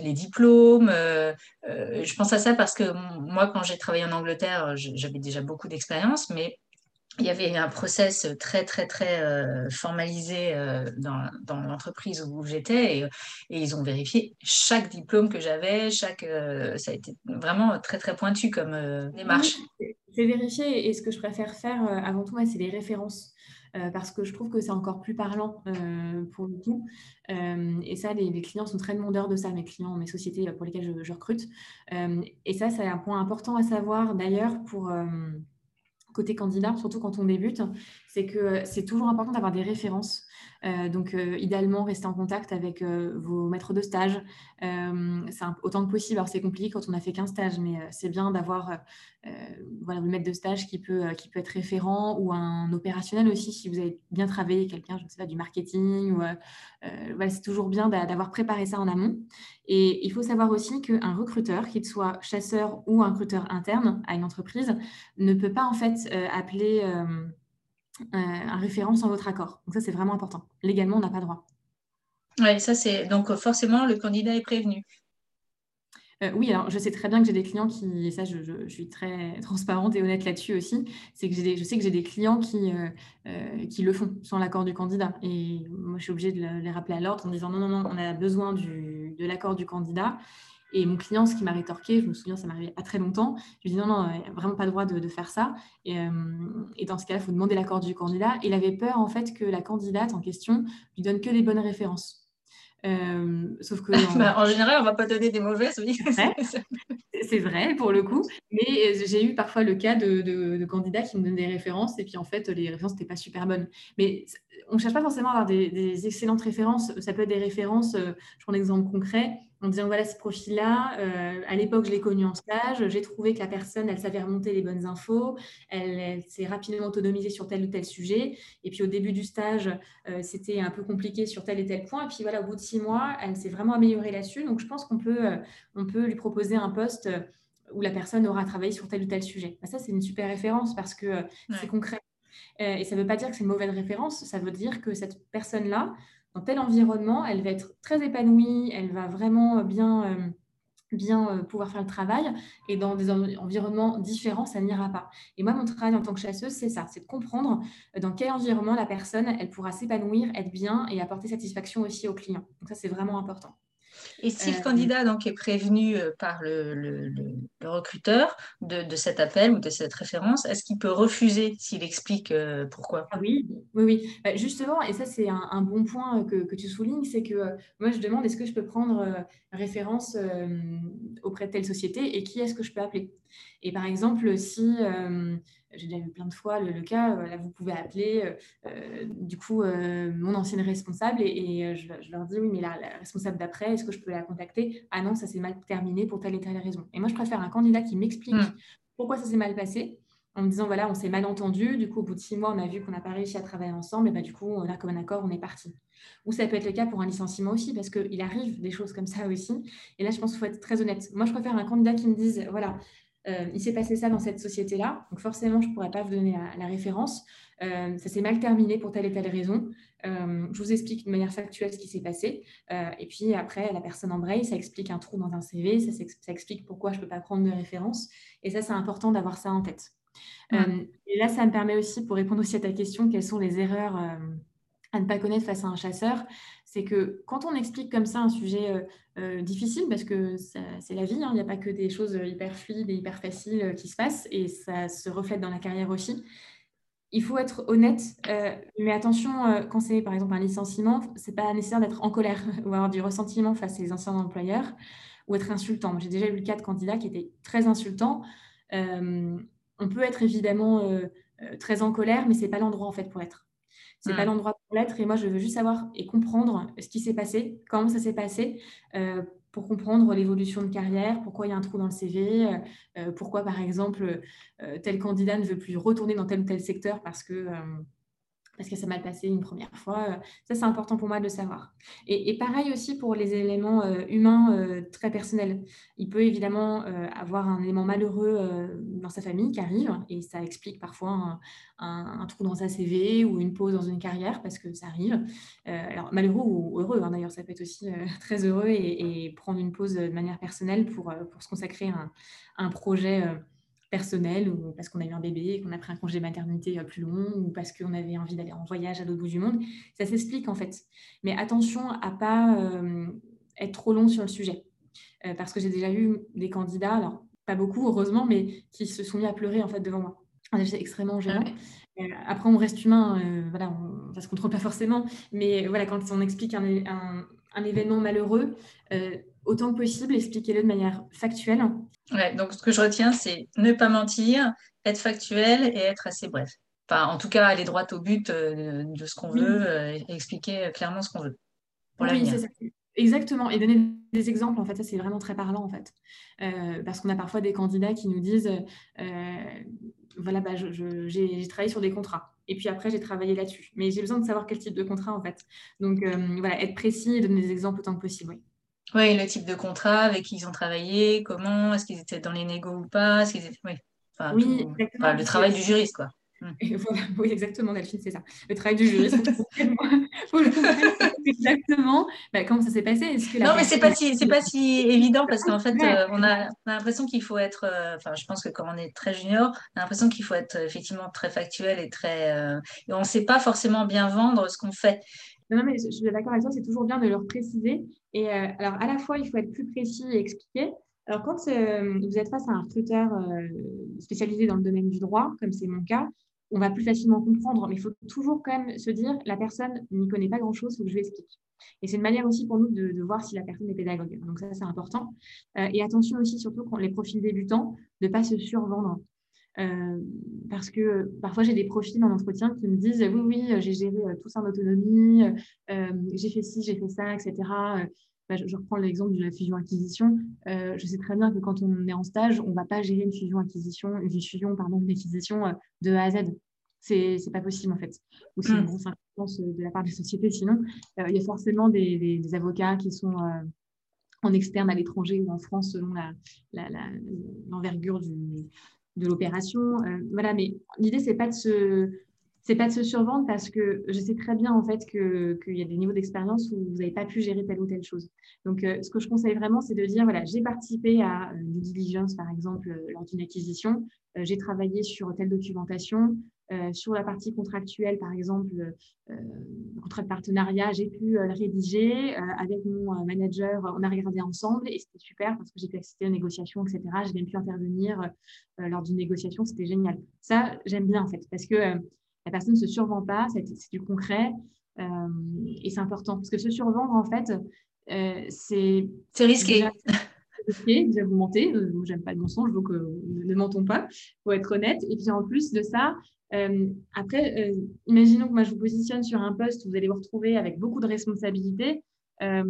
les diplômes. Euh, euh, je pense à ça parce que moi, quand j'ai travaillé en Angleterre, j'avais déjà beaucoup d'expérience, mais il y avait un process très, très, très euh, formalisé dans, dans l'entreprise où j'étais et, ils ont vérifié chaque diplôme que j'avais, chaque, ça a été vraiment très, très pointu comme démarche. C'est vérifier et ce que je préfère faire avant tout, c'est les références. Euh, parce que je trouve que c'est encore plus parlant euh, pour le coup. Euh, et ça, les, clients sont très demandeurs de ça, mes clients, mes sociétés pour lesquelles je, recrute. et ça, c'est un point important à savoir d'ailleurs pour côté candidat, surtout quand on débute, c'est que c'est toujours important d'avoir des références. Donc, idéalement, rester en contact avec vos maîtres de stage. c'est autant que possible. Alors, c'est compliqué quand on a fait qu'un stage, mais c'est bien d'avoir euh, voilà, le maître de stage qui peut, euh, qui peut être référent ou un opérationnel aussi, si vous avez bien travaillé quelqu'un, je ne sais pas, du marketing. Ou, euh, c'est toujours bien d'avoir préparé ça en amont. Et il faut savoir aussi qu'un recruteur, qu'il soit chasseur ou un recruteur interne à une entreprise, ne peut pas en fait appeler un référent sans votre accord. Donc ça, c'est vraiment important. Légalement, on n'a pas droit. Oui, ça c'est donc forcément le candidat est prévenu. Euh, oui, alors je sais très bien que j'ai des clients qui, et ça je, suis très transparente et honnête là-dessus aussi, c'est que je sais que j'ai des clients qui, euh, euh, qui le font sans l'accord du candidat. Et moi je suis obligée de les rappeler à l'ordre en disant non, non, non, on a besoin du, de l'accord du candidat. Et mon client, ce qui m'a rétorqué, je me souviens, ça arrivé à très longtemps, je lui ai dit non, non, il n'y a vraiment pas le droit de, faire ça. Et, et, dans ce cas-là, il faut demander l'accord du candidat. Il avait peur en fait que la candidate en question lui donne que les bonnes références. Euh, sauf que bah, en... général, on va pas donner des mauvaises, oui. C'est vrai pour le coup, mais euh, j'ai eu parfois le cas de, candidats qui me donnent des références et puis en fait les références n'étaient pas super bonnes. Mais on ne cherche pas forcément à avoir des, excellentes références. Ça peut être des références. Euh, je prends un exemple concret en disant voilà ce profil-là, euh, à l'époque je l'ai connu en stage, j'ai trouvé que la personne elle savait remonter les bonnes infos, elle, s'est rapidement autonomisée sur tel ou tel sujet, et puis au début du stage euh, c'était un peu compliqué sur tel et tel point, et puis voilà au bout de six mois elle s'est vraiment améliorée là-dessus, donc je pense qu'on peut, euh, on peut lui proposer un poste où la personne aura travaillé sur tel ou tel sujet. Bah, ça c'est une super référence parce que c'est concret. et ça ne veut pas dire que c'est une mauvaise référence, ça veut dire que cette personne-là, dans tel environnement, elle va être très épanouie, elle va vraiment euh, bien, euh, euh, pouvoir faire le travail. Et dans des environnements différents, ça n'ira pas. Et moi, mon travail en tant que chasseuse, c'est ça, c'est de comprendre dans quel environnement la personne, elle pourra s'épanouir, être bien et apporter satisfaction aussi aux clients. Donc ça, c'est vraiment important. Et si le euh, candidat donc, est prévenu euh, par le, recruteur de, cet appel ou de cette référence, est-ce qu'il peut refuser s'il explique euh, pourquoi? Ah Oui, oui, oui. Bah, justement, et ça c'est un, bon point que, tu soulignes, c'est que moi je demande est-ce que je peux prendre référence auprès de telle société et qui est-ce que je peux appeler? Et par exemple, si j'ai déjà eu plein de fois le, cas, euh, là, vous pouvez appeler euh, euh, du coup mon ancienne responsable et, je, leur dis oui, mais la, responsable d'après, est-ce que je peux la contacter? Ah non, ça s'est mal terminé pour telle et telle raison. Et moi, je préfère un candidat qui m'explique hmm. pourquoi ça s'est mal passé en me disant voilà, on s'est mal entendu, du coup, au bout de six mois, on a vu qu'on n'a pas réussi à travailler ensemble, et bah, du coup, on a comme un accord, on est parti. Ou ça peut être le cas pour un licenciement aussi, parce qu'il arrive des choses comme ça aussi. Et là, je pense qu'il faut être très honnête. Moi, je préfère un candidat qui me dise voilà, euh, il s'est passé ça dans cette société-là, donc forcément, je ne pourrais pas vous donner la, référence. Euh, ça s'est mal terminé pour telle et telle raison. Euh, je vous explique de manière factuelle ce qui s'est passé. et puis après, la personne embraye, ça explique un trou dans un CV, ça, ça explique pourquoi je ne peux pas prendre de référence. Et ça, c'est important d'avoir ça en tête. et là, ça me permet aussi, pour répondre aussi à ta question, quelles sont les erreurs à ne pas connaître face à un chasseur, c'est que quand on explique comme ça un sujet euh, euh, difficile, parce que c'est la vie, hein, il n'y a pas que des choses hyper fluides et hyper faciles euh, qui se passent, et ça se reflète dans la carrière aussi. Il faut être honnête, mais attention, quand c'est par exemple un licenciement, c'est pas nécessaire d'être en colère ou avoir du ressentiment face à les anciens employeurs ou être insultant. J'ai déjà eu le cas de candidats qui étaient très insultants. on peut être évidemment très en colère, mais c'est pas l'endroit en fait pour être. C'est n'est pas mmh. l'endroit pour l'être. Et moi, je veux juste savoir et comprendre ce qui s'est passé, comment ça s'est passé, euh, pour comprendre l'évolution de carrière, pourquoi il y a un trou dans le CV, euh, euh, pourquoi, par exemple, tel candidat ne veut plus retourner dans tel ou tel secteur parce que parce que ça mal passé une première fois. Euh, ça, c'est important pour moi de le savoir. Et, pareil aussi pour les éléments euh, humains euh, très personnels. Il peut évidemment avoir un élément malheureux dans sa famille qui arrive, et ça explique parfois un, trou dans sa CV ou une pause dans une carrière, parce que ça arrive. alors, malheureux ou heureux, hein, d'ailleurs, ça peut être aussi très heureux et, prendre une pause de manière personnelle pour, pour se consacrer à un, projet personnel ou parce qu'on a eu un bébé et qu'on a pris un congé maternité euh, plus long ou parce qu'on avait envie d'aller en voyage à l'autre bout du monde. Ça s'explique en fait. Mais attention à pas euh, être trop long sur le sujet. Euh, parce que j'ai déjà eu des candidats, alors pas beaucoup heureusement, mais qui se sont mis à pleurer en fait devant moi. C'est extrêmement gênant. après, on reste humain, voilà, on, ça se contrôle pas forcément. Mais voilà, quand on explique un, un, un événement malheureux, autant que possible, expliquez-le de manière factuelle. Ouais, donc ce que je retiens, c'est ne pas mentir, être factuel et être assez bref. Enfin, en tout cas, aller droit au but euh, de ce qu'on veut euh, et expliquer clairement ce qu'on veut. oui, c'est ça. Exactement, et donner des exemples, en fait, ça c'est vraiment très parlant, en fait. Euh, parce qu'on a parfois des candidats qui nous disent, voilà, bah, j'ai travaillé sur des contrats, et puis après j'ai travaillé là-dessus, mais j'ai besoin de savoir quel type de contrat, en fait. Donc voilà, être précis et donner des exemples autant que possible, oui. Oui, le type de contrat, avec qui ils ont travaillé, comment, est-ce qu'ils étaient dans les négos ou pas, est-ce qu'ils étaient... Oui, enfin, oui le travail du juriste, quoi. Hmm. oui, exactement, Delphine, c'est ça. Le travail du juriste, exactement bah, comment ça s'est passé? non, mais c'est pas si c'est pas si évident parce qu'en fait, euh, on a, l'impression qu'il faut être. Euh, enfin, je pense que quand on est très junior, on a l'impression qu'il faut être effectivement très factuel et très. Euh, et on ne sait pas forcément bien vendre ce qu'on fait. Non, mais je suis d'accord avec toi, c'est toujours bien de leur préciser. Et alors, à la fois, il faut être plus précis et expliquer. Alors, quand vous êtes face à un recruteur spécialisé dans le domaine du droit, comme c'est mon cas, on va plus facilement comprendre, mais il faut toujours quand même se dire, la personne n'y connaît pas grand-chose, il faut que je lui explique. Et c'est une manière aussi pour nous de, voir si la personne est pédagogue. Donc ça, c'est important. Euh, et attention aussi, surtout quand les profils débutants, de ne pas se survendre. Euh, parce que parfois j'ai des profils en entretien qui me disent oui, oui, j'ai géré euh, tout ça en autonomie, j'ai fait ci, j'ai fait ça, etc. Bah, je, reprends l'exemple de la fusion-acquisition. je sais très bien que quand on est en stage, on ne va pas gérer une fusion-acquisition, une fusion, pardon, d'acquisition de A à Z c'est n'est pas possible en fait. Ou c'est une grosse influence de la part des sociétés. Sinon, euh, il y a forcément des, avocats qui sont euh, en externe à l'étranger ou en France selon l'envergure de l'opération. Euh, voilà, mais l'idée, c'est pas pas de se survendre parce que je sais très bien en fait qu'il y a des niveaux d'expérience où vous n'avez pas pu gérer telle ou telle chose. Donc, ce que je conseille vraiment, c'est de dire voilà, j'ai participé à une diligence par exemple lors d'une acquisition, j'ai travaillé sur telle documentation, euh, sur la partie contractuelle, par exemple, euh, contrat de partenariat, j'ai pu euh, le rédiger avec mon manager. On a regardé ensemble et c'était super parce que j'ai pu assister aux négociations, etc. J'ai même pu intervenir lors d'une négociation. C'était génial. Ça, j'aime bien en fait parce que la personne ne se survend pas, c'est du concret et c'est important parce que se survendre, en fait, c'est. C'est risqué. risqué, déjà vous mentez, j'aime pas le mensonge, donc ne mentons pas, pour être honnête. Et puis en plus de ça, euh, après, euh, imaginons que moi je vous positionne sur un poste où vous allez vous retrouver avec beaucoup de responsabilités. Euh,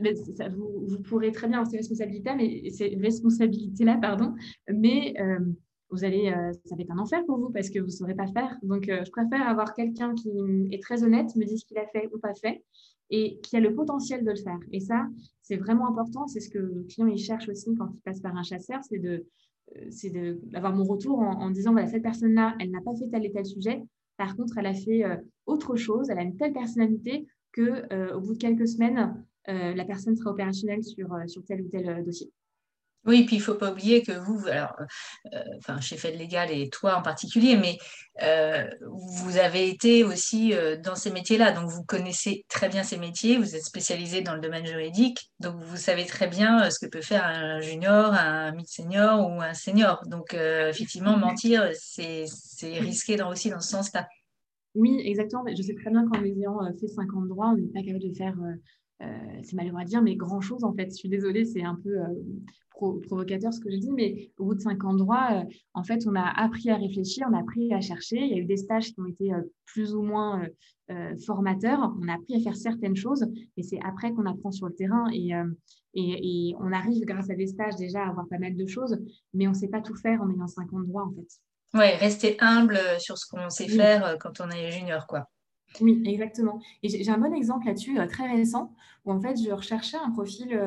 vous, pourrez très bien avoir ces responsabilités, mais ces responsabilités-là, pardon, mais vous allez, ça va être un enfer pour vous parce que vous ne saurez pas faire. Donc, je préfère avoir quelqu'un qui est très honnête, me dit ce qu'il a fait ou pas fait, et qui a le potentiel de le faire. Et ça, c'est vraiment important. C'est ce que le client il cherche aussi quand il passe par un chasseur, c'est de c'est d'avoir mon retour en, disant voilà, cette personne-là, elle n'a pas fait tel et tel sujet. Par contre, elle a fait euh, autre chose, elle a une telle personnalité que euh, au bout de quelques semaines, la personne sera opérationnelle sur tel ou tel dossier. Oui, puis il ne faut pas oublier que vous, alors, euh, enfin, chez Fed Légal et toi en particulier, mais euh, vous avez été aussi euh, dans ces métiers-là, donc vous connaissez très bien ces métiers, vous êtes spécialisé dans le domaine juridique, donc vous savez très bien ce que peut faire un junior, un mid-senior ou un senior. Donc effectivement, mentir, c'est risqué aussi dans ce sens-là. Oui, exactement. Je sais très bien qu'en ayant fait 50 droits, on n'est pas capable de faire c'est malheureux à dire, mais grand chose en fait. Je suis désolée, c'est un peu provocateur ce que je dis, mais au bout de cinq ans de droit, euh, en fait, on a appris à réfléchir, on a appris à chercher. Il y a eu des stages qui ont été euh, plus ou moins euh, formateurs. On a appris à faire certaines choses, mais c'est après qu'on apprend sur le terrain. Et, et, on arrive, grâce à des stages, déjà à avoir pas mal de choses, mais on ne sait pas tout faire en ayant cinq ans de droit, en fait. Oui, rester humble sur ce qu'on sait faire quand on est junior, quoi. Oui, exactement. Et j'ai un bon exemple là-dessus, très récent, où en fait, je recherchais un profil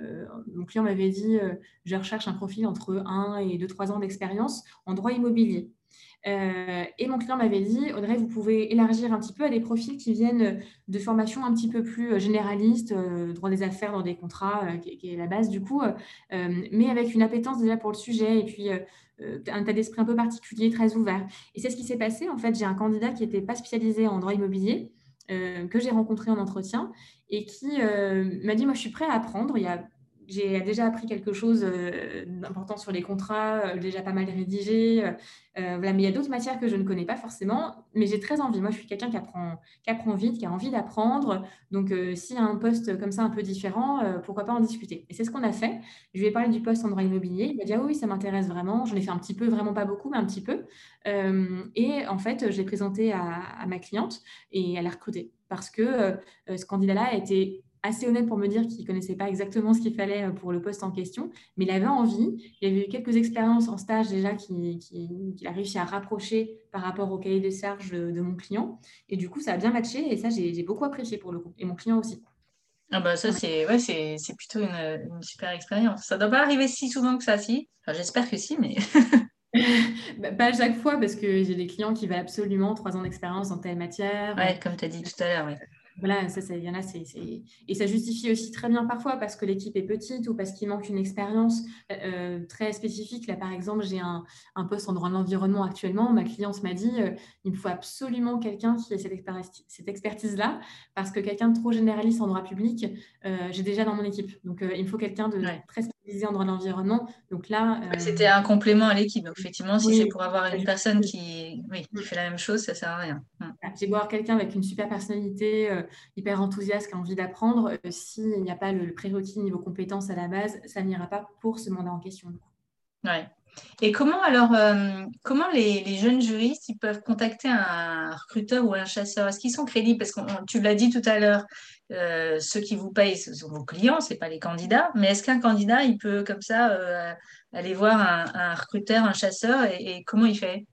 euh, mon client m'avait dit, euh, je recherche un profil entre 1 et 2-3 ans d'expérience en droit immobilier. Euh, et mon client m'avait dit, Audrey, vous pouvez élargir un petit peu à des profils qui viennent de formations un petit peu plus généralistes, droit des affaires dans des contrats, qui, est la base du coup, mais avec une appétence déjà pour le sujet et puis un tas d'esprit un peu particulier, très ouvert. Et c'est ce qui s'est passé. En fait, j'ai un candidat qui n'était pas spécialisé en droit immobilier, que j'ai rencontré en entretien et qui euh, m'a dit, moi, je suis prêt à apprendre. Il j'ai déjà appris quelque chose euh, d'important sur les contrats, euh, déjà pas mal rédigé. voilà, mais il y a d'autres matières que je ne connais pas forcément, mais j'ai très envie. Moi, je suis quelqu'un qui apprend, vite, qui a envie d'apprendre. Donc, s'il y a un poste comme ça un peu différent, pourquoi pas en discuter Et c'est ce qu'on a fait. Je lui ai parlé du poste en droit immobilier. Il m'a dit, ah oui, ça m'intéresse vraiment. J'en ai fait un petit peu, vraiment pas beaucoup, mais un petit peu. et en fait, je l'ai présenté à, ma cliente et elle a recruté parce que euh, euh, ce candidat-là a été assez honnête pour me dire qu'il ne connaissait pas exactement ce qu'il fallait euh, pour le poste en question, mais il avait envie. Il avait eu quelques expériences en stage déjà qu'il a réussi à rapprocher par rapport au cahier des charges de, mon client. Et du coup, ça a bien matché et ça, j'ai beaucoup apprécié pour le coup. Et mon client aussi. Ah bah ça, c'est ouais, c'est plutôt une, super expérience. Ça ne doit pas arriver si souvent que ça, si? J'espère que si, mais... bah, Pas à chaque fois, parce que j'ai des clients qui veulent absolument trois ans d'expérience dans telle matière. Ouais, comme tu as dit tout à l'heure, oui. Voilà, ça, ça, y en a, c'est, et ça justifie aussi très bien parfois parce que l'équipe est petite ou parce qu'il manque une expérience euh, très spécifique. Là, par exemple, j'ai un, un, poste en droit de l'environnement actuellement. Ma cliente m'a dit euh, il me faut absolument quelqu'un qui ait cette, cette expertise-là parce que quelqu'un de trop généraliste en droit public, euh, j'ai déjà dans mon équipe. Donc, il me faut quelqu'un de très spécialisé en droit de l'environnement. Donc là, c'était un complément à l'équipe. Donc, effectivement, si c'est pour avoir une personne qui, oui, qui fait la même chose, ça sert à rien. J'ai beau avoir quelqu'un avec une super personnalité hyper enthousiaste, qui a envie d'apprendre, euh, s'il n'y a pas le, prérequis niveau compétences à la base, ça n'ira pas pour ce mandat en question. Ouais. Et comment alors, euh, comment les, jeunes juristes ils peuvent contacter un recruteur ou un chasseur? Est-ce qu'ils sont crédibles? Parce que tu l'as dit tout à l'heure, euh, ceux qui vous payent, ce sont vos clients, ce n'est pas les candidats. Mais est-ce qu'un candidat, il peut comme ça aller voir un, recruteur, un chasseur? Et comment il fait?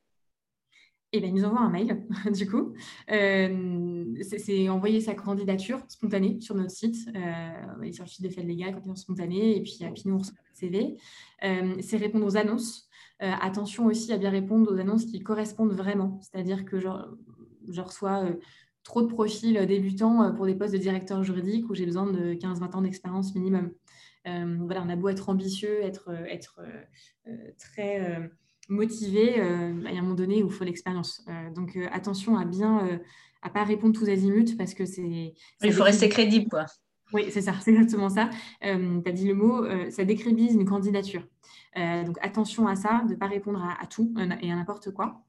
Et bien, il nous envoie un mail, du coup. Euh, c'est envoyer sa candidature spontanée sur notre site. Euh, sur le site des faits légales, candidature spontanée, et puis, puis nous, on reçoit le CV. Euh, c'est répondre aux annonces. Euh, attention aussi à bien répondre aux annonces qui correspondent vraiment. C'est-à-dire que je, je reçois trop de profils débutants pour des postes de directeur juridique où j'ai besoin de 15-20 ans d'expérience minimum. voilà, on a beau être ambitieux, être, être très motivé, euh, il y a un moment donné où il faut l'expérience. Euh, donc euh, attention à bien à pas répondre tous azimuts parce que c'est. Il faut rester crédible, quoi. Oui, c'est ça, c'est exactement ça. tu as dit le mot, ça décrédite une candidature. donc attention à ça, de ne pas répondre à tout et à n'importe quoi.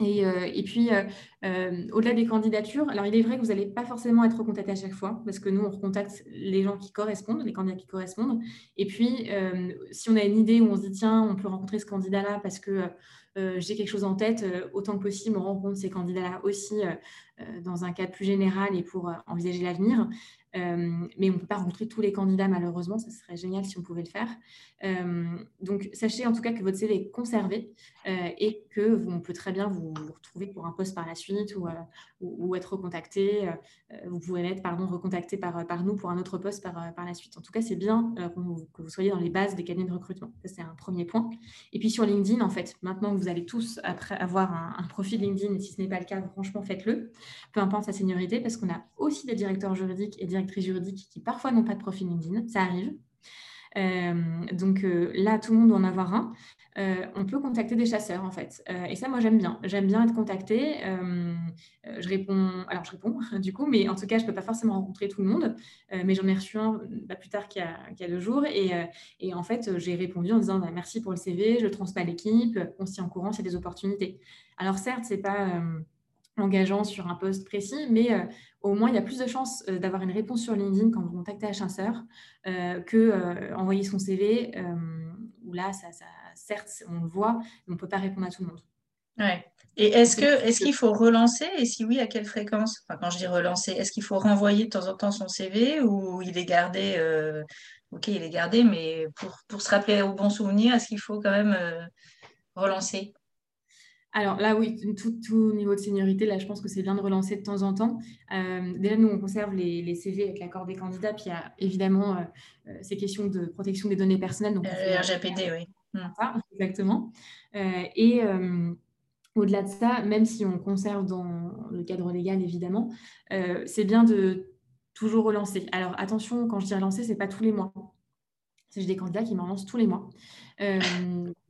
Euh, et, puis, euh, euh, au-delà des candidatures, alors il est vrai que vous n'allez pas forcément être recontacté à chaque fois, parce que nous, on recontacte les gens qui correspondent, les candidats qui correspondent. Et puis, si on a une idée où on se dit, tiens, on peut rencontrer ce candidat-là parce que j'ai quelque chose en tête, autant que possible, on rencontre ces candidats-là aussi dans un cadre plus général et pour envisager l'avenir. Euh, mais on ne peut pas rencontrer tous les candidats, malheureusement. Ça serait génial si on pouvait le faire. Euh, donc, sachez en tout cas que votre CV est conservé euh, et que on peut très bien vous, retrouver pour un poste par la suite ou, ou, être recontacté. vous pouvez être pardon, recontacté par, par nous pour un autre poste par, par la suite. En tout cas, c'est bien que vous soyez dans les bases des cabinets de recrutement. Ça, c'est un premier point. Et puis sur LinkedIn, en fait, maintenant que vous allez tous après avoir un, un profil LinkedIn, et si ce n'est pas le cas, franchement, faites-le. Peu importe sa seniorité, parce qu'on a aussi des directeurs juridiques et directeurs juridiques qui parfois n'ont pas de profil LinkedIn, ça arrive. Euh, donc euh, là, tout le monde doit en avoir un. Euh, on peut contacter des chasseurs en fait. et ça, moi, j'aime bien. J'aime bien être contacté. je réponds, alors je réponds du coup, mais en tout cas, je ne peux pas forcément rencontrer tout le monde. mais j'en ai reçu un pas plus tard qu'il y, a deux jours. Et, en fait, j'ai répondu en disant bah, merci pour le CV, je transmets à l'équipe, on s'y en courant, c'est des opportunités. Alors certes, c'est pas engageant sur un poste précis, mais euh, au moins il y a plus de chances euh, d'avoir une réponse sur LinkedIn quand vous contactez un chasseur euh, que envoyer son CV, où là, ça, certes, on le voit, mais on ne peut pas répondre à tout le monde. Ouais. Et est-ce que est-ce qu'il faut relancer? Et si oui, à quelle fréquence? Enfin, Quand je dis relancer, est-ce qu'il faut renvoyer de temps en temps son CV ou il est gardé Ok, il est gardé, mais pour, pour se rappeler au bon souvenir, est-ce qu'il faut quand même relancer? Alors là, oui, tout, niveau de seniorité, là, je pense que c'est bien de relancer de temps en temps. Euh, déjà, nous, on conserve les, CV avec l'accord des candidats, puis il y a évidemment euh, euh, ces questions de protection des données personnelles. Donc RGPD, oui. Hmm. exactement. et au-delà de ça, même si on conserve dans le cadre légal, évidemment, c'est bien de toujours relancer. Alors attention, quand je dis relancer, ce n'est pas tous les mois. J'ai des candidats qui m'en lancent tous les mois. Euh,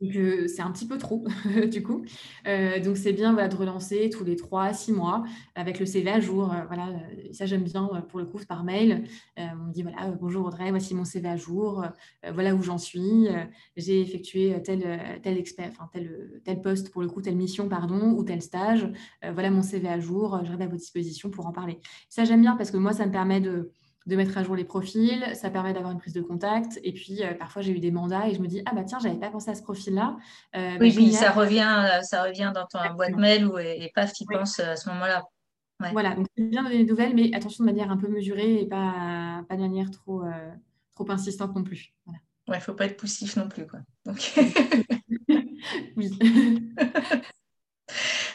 euh, c'est un petit peu trop, du coup. Euh, donc, c'est bien de relancer tous les trois à six mois avec le CV à jour. voilà, ça, j'aime bien pour le coup par mail. on me dit voilà, bonjour Audrey, voici mon CV à jour. voilà où j'en suis. J'ai effectué tel, tel, expert, tel, tel poste, pour le coup, telle mission, pardon, ou tel stage. voilà mon CV à jour. Je reste à votre disposition pour en parler. Ça, j'aime bien parce que moi, ça me permet de de mettre à jour les profils, ça permet d'avoir une prise de contact. Et puis, euh, parfois, j'ai eu des mandats et je me dis, ah bah tiens, j'avais pas pensé à ce profil-là. Euh, oui, bah, puis ça revient, euh, ça revient dans ton boîte mail ou, et, paf, tu penses à ce moment-là. Voilà, donc c'est bien de donner des nouvelles, mais attention de manière un peu mesurée et pas, pas de manière trop, trop insistante non plus. Voilà. Ouais, il ne faut pas être poussif non plus. Quoi. Donc... oui.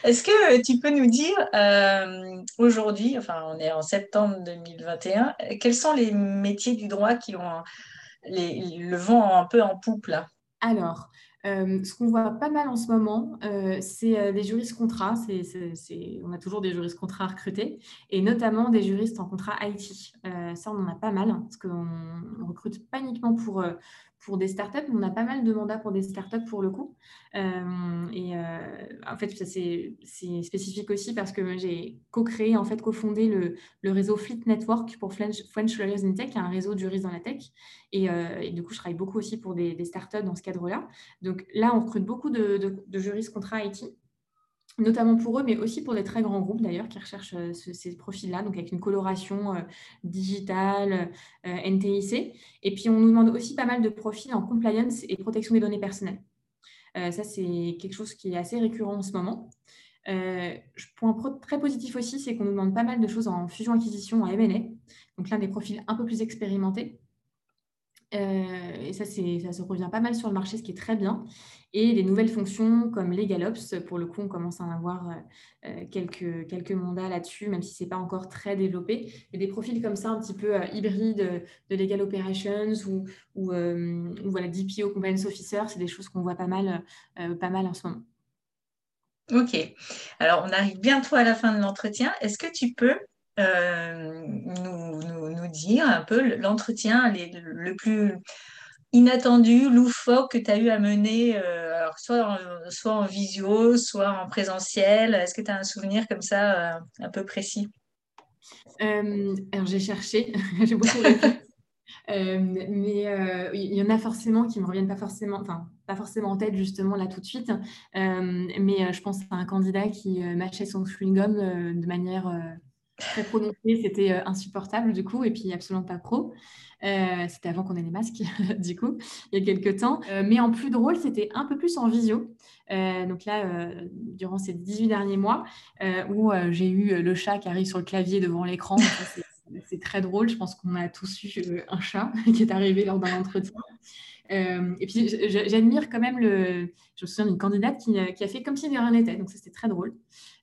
Est-ce que tu peux nous dire euh, aujourd'hui, enfin on est en septembre 2021, quels sont les métiers du droit qui ont le vent un peu en poupe là? Alors, euh, ce qu'on voit pas mal en ce moment, euh, c'est des juristes contrats. on a toujours des juristes contrats à recruter, et notamment des juristes en contrat IT. ça, on en a pas mal, parce qu'on recrute pas uniquement pour, pour des startups, on a pas mal de mandats pour des startups pour le coup. Euh, et euh, en fait, c'est spécifique aussi parce que j'ai co-créé, en fait, cofondé le, réseau Fleet Network pour French, Lawyers in Tech, un réseau juristes dans la tech. Euh, et, du coup, je travaille beaucoup aussi pour des, startups dans ce cadre-là. Donc là, on recrute beaucoup de, de, de juristes contrat IT notamment pour eux, mais aussi pour les très grands groupes d'ailleurs qui recherchent euh, ces profils-là, donc avec une coloration euh, digitale, euh, NTIC. Et puis on nous demande aussi pas mal de profils en compliance et protection des données personnelles. ça, c'est quelque chose qui est assez récurrent en ce moment. point très positif aussi, c'est qu'on nous demande pas mal de choses en fusion-acquisition, en M&A, donc là des profils un peu plus expérimentés. Euh, et ça, ça se revient pas mal sur le marché, ce qui est très bien. Et des nouvelles fonctions comme LegalOps, pour le coup, on commence à en avoir euh, euh, quelques, quelques mandats là-dessus, même si ce n'est pas encore très développé. Et des profils comme ça, un petit peu hybrides de Legal Operations ou, ou, voilà, DPO, Compliance Officer, c'est des choses qu'on voit pas mal, pas mal en ce moment. Ok. Alors, on arrive bientôt à la fin de l'entretien. Est-ce que tu peux euh, nous, dire un peu l'entretien le plus inattendu, loufoque que tu as eu à mener, euh, alors soit, en, soit en visio, soit en présentiel. Est-ce que tu as un souvenir comme ça euh, un peu précis? Alors j'ai cherché, j'ai beaucoup mais il y en a forcément qui ne me reviennent pas forcément, pas forcément en tête justement là tout de suite. mais je pense à un candidat qui mâchait son chewing-gum de manière très prononcé, c'était euh, insupportable du coup, et puis absolument pas pro. Euh, c'était avant qu'on ait les masques, du coup, il y a quelques temps. Euh, mais en plus drôle, c'était un peu plus en visio. donc là, durant ces 18 derniers mois, où j'ai eu le chat qui arrive sur le clavier devant l'écran. C'est très drôle. Je pense qu'on a tous eu un chat qui est arrivé lors d'un entretien. Et puis j'admire quand même le. Je me souviens d'une candidate qui, qui, a fait comme si de rien n'était. Donc c'était très drôle.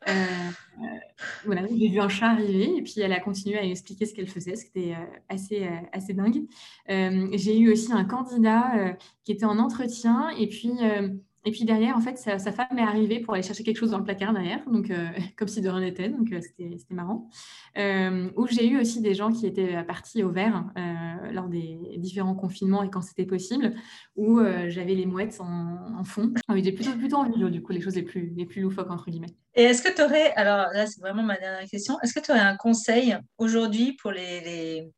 Euh, euh, voilà, j'ai vu un chat arriver et puis elle a continué à expliquer ce qu'elle faisait, ce qui était euh, assez, assez dingue. j'ai eu aussi un candidat qui était en entretien et puis et puis derrière, en fait, sa, femme est arrivée pour aller chercher quelque chose dans le placard derrière, donc comme si de rien n'était, donc c'était marrant. où j'ai eu aussi des gens qui étaient partis au vert lors des différents confinements et quand c'était possible, où j'avais les mouettes en, fond. Ah j'ai plutôt, plutôt en vidéo, du coup, les choses les plus, les plus loufoques, entre guillemets. Et est-ce que tu aurais, alors là c'est vraiment ma dernière question, est-ce que tu aurais un conseil aujourd'hui pour les, les,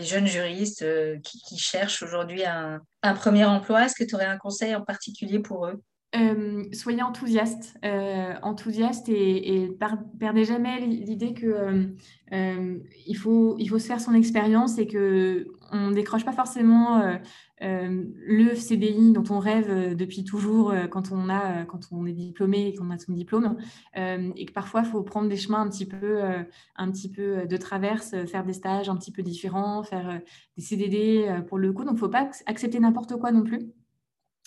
jeunes juristes euh, qui, cherchent aujourd'hui un, premier emploi Est-ce que tu aurais un conseil en particulier pour eux? Euh, soyez enthousiaste, euh, enthousiaste et, et perdez jamais l'idée que il, faut, il faut se faire son expérience et que on décroche pas forcément euh, le CDI dont on rêve euh, depuis toujours euh, quand on, a, quand on est diplômé et qu'on a son diplôme, et que parfois il faut prendre des chemins un petit peu, un petit peu de traverse, faire des stages un petit peu différents, faire des CDD pour le coup. Donc, faut pas accepter n'importe quoi non plus.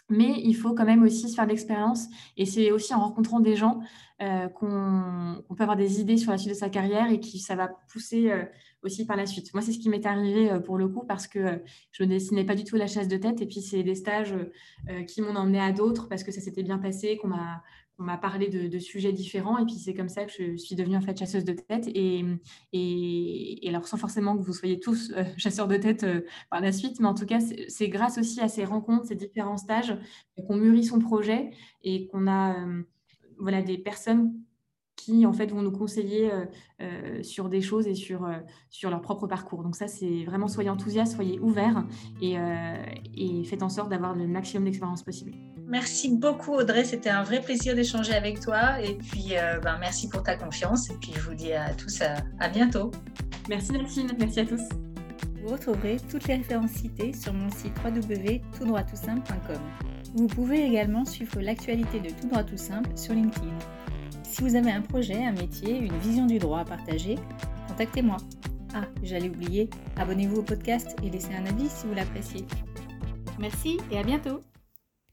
Mais il faut quand même aussi se faire de l'expérience. Et c'est aussi en rencontrant des gens qu'on peut avoir des idées sur la suite de sa carrière et qui ça va pousser aussi par la suite. Moi, c'est ce qui m'est arrivé euh, pour le coup parce que euh, je ne dessinais pas du tout la chasse de tête. Et puis, c'est des stages euh, qui m'ont emmené à d'autres parce que ça s'était bien passé, qu'on m'a on m'a parlé de, sujets différents et puis c'est comme ça que je suis devenue en fait chasseuse de tête et, alors sans forcément que vous soyez tous chasseurs de tête par la suite, mais en tout cas c'est grâce aussi à ces rencontres, ces différents stages qu'on mûrit son projet et qu'on a voilà des personnes qui en fait vont nous conseiller euh, euh, sur des choses et sur, euh, sur leur propre parcours. Donc ça, c'est vraiment soyez enthousiastes, soyez ouverts et, et faites en sorte d'avoir le maximum d'expérience possible. Merci beaucoup Audrey, c'était un vrai plaisir d'échanger avec toi et puis ben, merci pour ta confiance et puis je vous dis à tous à, à bientôt. Merci Delphine, merci à tous. Vous retrouverez toutes les références citées sur mon site www.toutdroittoutsimple.com. Vous pouvez également suivre l'actualité de Tout droit tout simple sur LinkedIn. Si vous avez un projet, un métier, une vision du droit à partager, contactez-moi. Ah, j'allais oublier, abonnez-vous au podcast et laissez un avis si vous l'appréciez. Merci et à bientôt